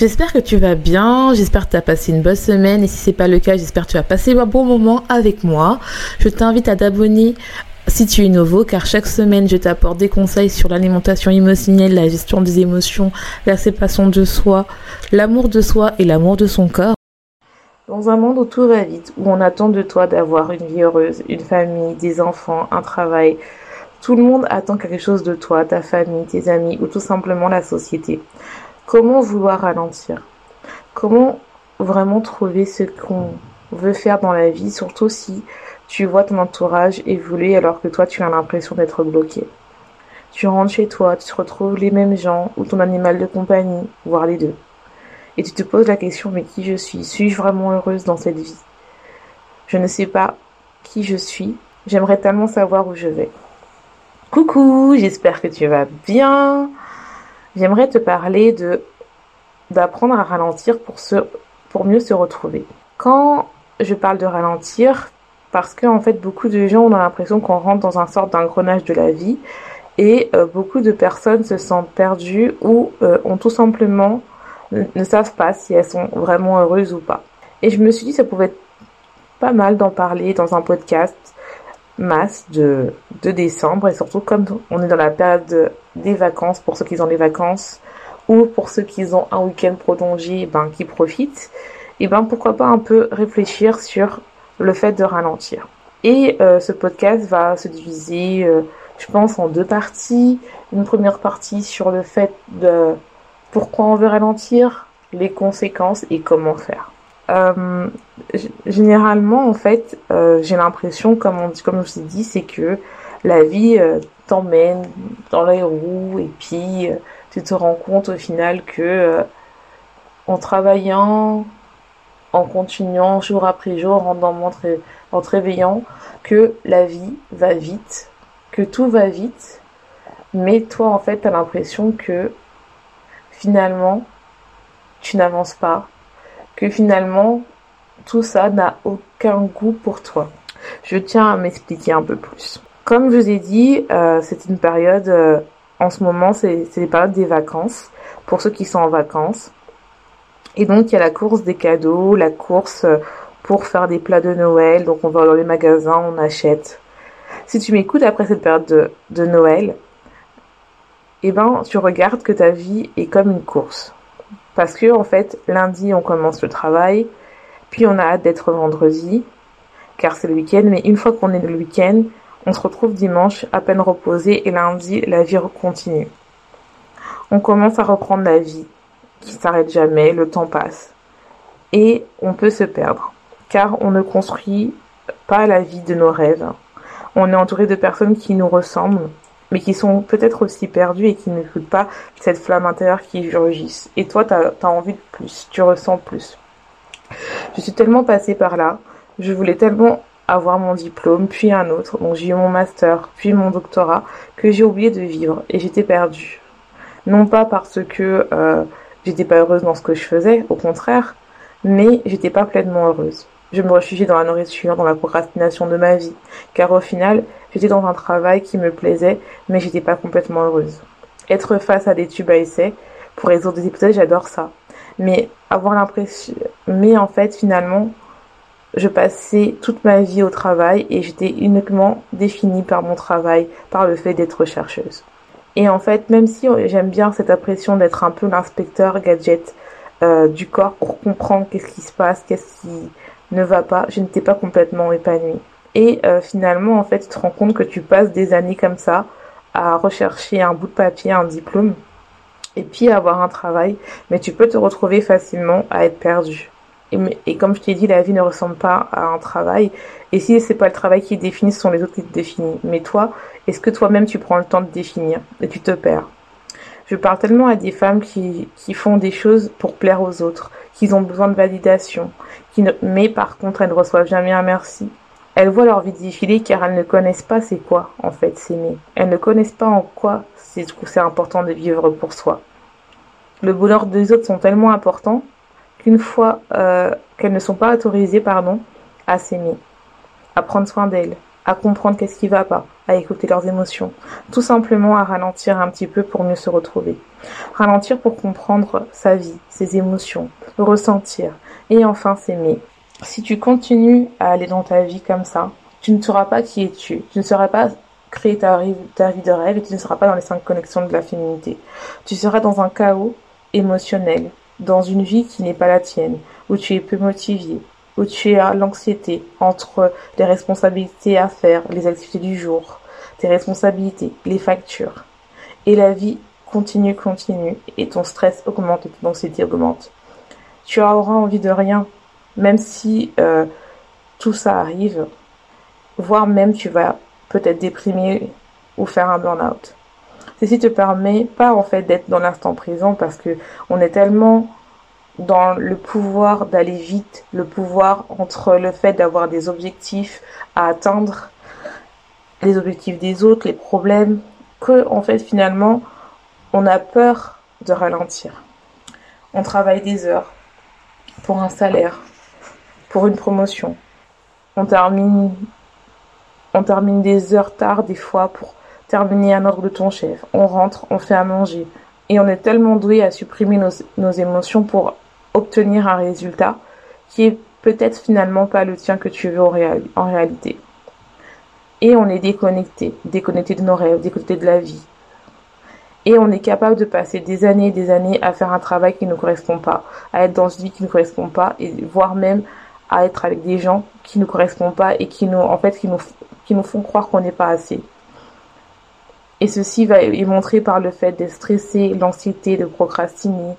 J'espère que tu vas bien, j'espère que tu as passé une bonne semaine et si c'est pas le cas, j'espère que tu as passé un bon moment avec moi. Je t'invite à t'abonner si tu es nouveau car chaque semaine je t'apporte des conseils sur l'alimentation émotionnelle, la gestion des émotions, la séparation de soi, l'amour de soi et l'amour de son corps. Dans un monde où tout va vite, où on attend de toi d'avoir une vie heureuse, une famille, des enfants, un travail, tout le monde attend quelque chose de toi, ta famille, tes amis ou tout simplement la société. Comment vouloir ralentir? Comment vraiment trouver ce qu'on veut faire dans la vie, surtout si tu vois ton entourage évoluer alors que toi tu as l'impression d'être bloqué? Tu rentres chez toi, tu retrouves les mêmes gens ou ton animal de compagnie, voire les deux. Et tu te poses la question mais qui je suis? Suis-je vraiment heureuse dans cette vie? Je ne sais pas qui je suis. J'aimerais tellement savoir où je vais. Coucou, j'espère que tu vas bien. J'aimerais te parler de d'apprendre à ralentir pour se pour mieux se retrouver. Quand je parle de ralentir, parce que en fait beaucoup de gens ont l'impression qu'on rentre dans un sorte d'engrenage de la vie et euh, beaucoup de personnes se sentent perdues ou euh, ont tout simplement ne, savent pas si elles sont vraiment heureuses ou pas. Et je me suis dit ça pouvait être pas mal d'en parler dans un podcast masse de, de décembre. Et surtout comme on est dans la période des vacances pour ceux qui ont les vacances ou pour ceux qui ont un week-end prolongé ben qui profitent et ben pourquoi pas un peu réfléchir sur le fait de ralentir. Et euh, ce podcast va se diviser euh, je pense en deux parties. Une première partie sur le fait de pourquoi on veut ralentir les conséquences et comment faire euh, généralement, en fait, euh, j'ai l'impression, comme on dit, comme je vous ai dit, c'est que la vie euh, t'emmène dans les roues et puis tu te rends compte au final que en travaillant, en continuant jour après jour, en, en te réveillant, que la vie va vite, que tout va vite, mais toi en fait t'as l'impression que finalement tu n'avances pas, que finalement tout ça n'a aucun goût pour toi. Je tiens à m'expliquer un peu plus. Comme je vous ai dit, euh, c'est une période, euh, en ce moment, c'est les périodes des vacances, pour ceux qui sont en vacances. Et donc, il y a la course des cadeaux, la course euh, pour faire des plats de Noël. Donc, on va dans les magasins, on achète. Si tu m'écoutes après cette période de, de Noël, eh ben, tu regardes que ta vie est comme une course. Parce que en fait, lundi, on commence le travail, puis on a hâte d'être vendredi, car c'est le week-end, mais une fois qu'on est le week-end, on se retrouve dimanche à peine reposé et lundi, la vie continue. On commence à reprendre la vie, qui s'arrête jamais, le temps passe. Et on peut se perdre, car on ne construit pas la vie de nos rêves. On est entouré de personnes qui nous ressemblent, mais qui sont peut-être aussi perdus et qui n'écoutent pas cette flamme intérieure qui surgisse. Et toi, tu as, envie de plus, tu ressens plus. Je suis tellement passée par là, je voulais tellement avoir mon diplôme, puis un autre, donc j'ai eu mon master, puis mon doctorat, que j'ai oublié de vivre et j'étais perdue. Non pas parce que euh, j'étais pas heureuse dans ce que je faisais, au contraire, mais j'étais pas pleinement heureuse. Je me réfugiais dans la nourriture, dans la procrastination de ma vie, car au final, j'étais dans un travail qui me plaisait, mais j'étais pas complètement heureuse. Être face à des tubes à essai, pour résoudre des épisodes, j'adore ça. Mais avoir l'impression, mais en fait, finalement, je passais toute ma vie au travail et j'étais uniquement définie par mon travail, par le fait d'être chercheuse. Et en fait, même si j'aime bien cette impression d'être un peu l'inspecteur gadget euh, du corps pour comprendre qu'est-ce qui se passe, qu'est-ce qui ne va pas, je n'étais pas complètement épanouie. Et euh, finalement, en fait, tu te rends compte que tu passes des années comme ça à rechercher un bout de papier, un diplôme, et puis avoir un travail, mais tu peux te retrouver facilement à être perdu. Et, et comme je t'ai dit, la vie ne ressemble pas à un travail. Et si c'est pas le travail qui définit, ce sont les autres qui te définissent. Mais toi, est-ce que toi-même tu prends le temps de définir et tu te perds? Je parle tellement à des femmes qui, qui font des choses pour plaire aux autres, qui ont besoin de validation, qui ne, mais par contre elles ne reçoivent jamais un merci. Elles voient leur vie défiler car elles ne connaissent pas c'est quoi en fait s'aimer. Elles ne connaissent pas en quoi c'est important de vivre pour soi. Le bonheur des autres sont tellement importants qu'une fois euh, qu'elles ne sont pas autorisées, pardon, à s'aimer, à prendre soin d'elles, à comprendre qu'est-ce qui va pas, à écouter leurs émotions, tout simplement à ralentir un petit peu pour mieux se retrouver. Ralentir pour comprendre sa vie, ses émotions, ressentir et enfin s'aimer. Si tu continues à aller dans ta vie comme ça, tu ne sauras pas qui es-tu, tu ne sauras pas créer ta, ta vie de rêve et tu ne seras pas dans les cinq connexions de la féminité. Tu seras dans un chaos émotionnel, dans une vie qui n'est pas la tienne, où tu es peu motivé, où tu as l'anxiété entre les responsabilités à faire, les activités du jour, tes responsabilités, les factures. Et la vie continue, continue, et ton stress augmente, et ton anxiété augmente. Tu auras envie de rien, même si euh, tout ça arrive, voire même tu vas peut-être déprimer ou faire un burn-out. Ceci te permet pas en fait d'être dans l'instant présent parce que on est tellement dans le pouvoir d'aller vite, le pouvoir entre le fait d'avoir des objectifs à atteindre, les objectifs des autres, les problèmes, que en fait finalement on a peur de ralentir. On travaille des heures pour un salaire, pour une promotion. On termine, on termine des heures tard des fois pour terminer un ordre de ton chef. On rentre, on fait à manger. Et on est tellement doué à supprimer nos, émotions pour obtenir un résultat qui est peut-être finalement pas le tien que tu veux en réalité. Et on est déconnecté, déconnecté de nos rêves, déconnecté de la vie. Et on est capable de passer des années et des années à faire un travail qui ne correspond pas, à être dans une vie qui ne correspond pas, et voire même à être avec des gens qui ne correspondent pas et qui nous, en fait, qui nous, qui nous font croire qu'on n'est pas assez. Et ceci va est montré par le fait d'être stressé, l'anxiété, de procrastiner,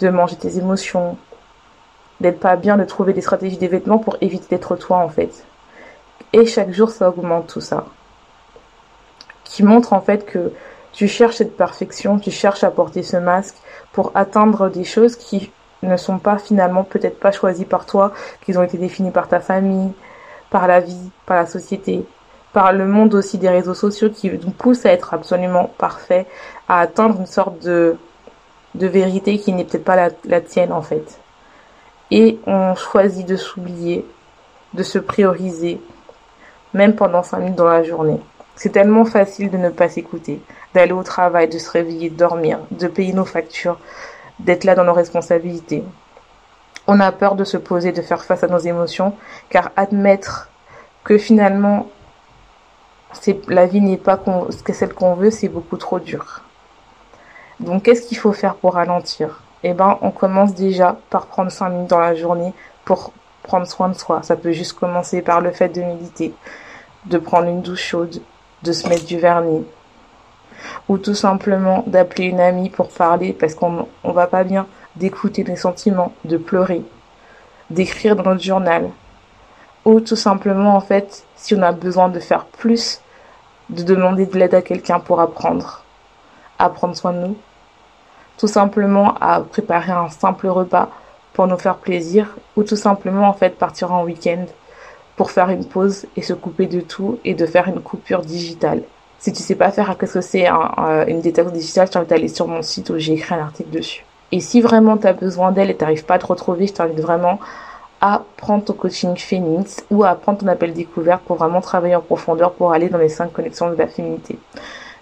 de manger tes émotions, d'être pas bien, de trouver des stratégies des vêtements pour éviter d'être toi en fait. Et chaque jour ça augmente tout ça. Qui montre en fait que tu cherches cette perfection, tu cherches à porter ce masque pour atteindre des choses qui ne sont pas finalement peut-être pas choisies par toi, qui ont été définies par ta famille, par la vie, par la société, par le monde aussi des réseaux sociaux qui nous poussent à être absolument parfait, à atteindre une sorte de, de vérité qui n'est peut-être pas la, la tienne en fait. Et on choisit de s'oublier, de se prioriser, même pendant 5 minutes dans la journée. C'est tellement facile de ne pas s'écouter, d'aller au travail, de se réveiller, de dormir, de payer nos factures, d'être là dans nos responsabilités. On a peur de se poser, de faire face à nos émotions, car admettre que finalement la vie n'est pas celle qu'on veut, c'est beaucoup trop dur. Donc qu'est-ce qu'il faut faire pour ralentir? Eh ben, on commence déjà par prendre 5 minutes dans la journée pour prendre soin de soi. Ça peut juste commencer par le fait de méditer, de prendre une douche chaude, de se mettre du vernis, ou tout simplement d'appeler une amie pour parler parce qu'on on va pas bien, d'écouter les sentiments, de pleurer, d'écrire dans notre journal, ou tout simplement en fait si on a besoin de faire plus, de demander de l'aide à quelqu'un pour apprendre, à prendre soin de nous, tout simplement à préparer un simple repas pour nous faire plaisir, ou tout simplement en fait partir en week-end pour faire une pause et se couper de tout et de faire une coupure digitale. Si tu sais pas faire qu'est-ce que c'est une détox digitale, je t'invite à aller sur mon site où j'ai écrit un article dessus. Et si vraiment tu besoin d'elle et t'arrives pas à te retrouver, je t'invite vraiment à prendre ton coaching Phoenix ou à prendre ton appel découverte pour vraiment travailler en profondeur pour aller dans les cinq connexions de la féminité.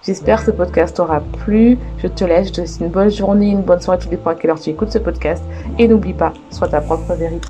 J'espère que ce podcast t'aura plu. Je te laisse. Je te souhaite une bonne journée, une bonne soirée. Tout dépend à quelle heure tu écoutes ce podcast. Et n'oublie pas, sois ta propre vérité.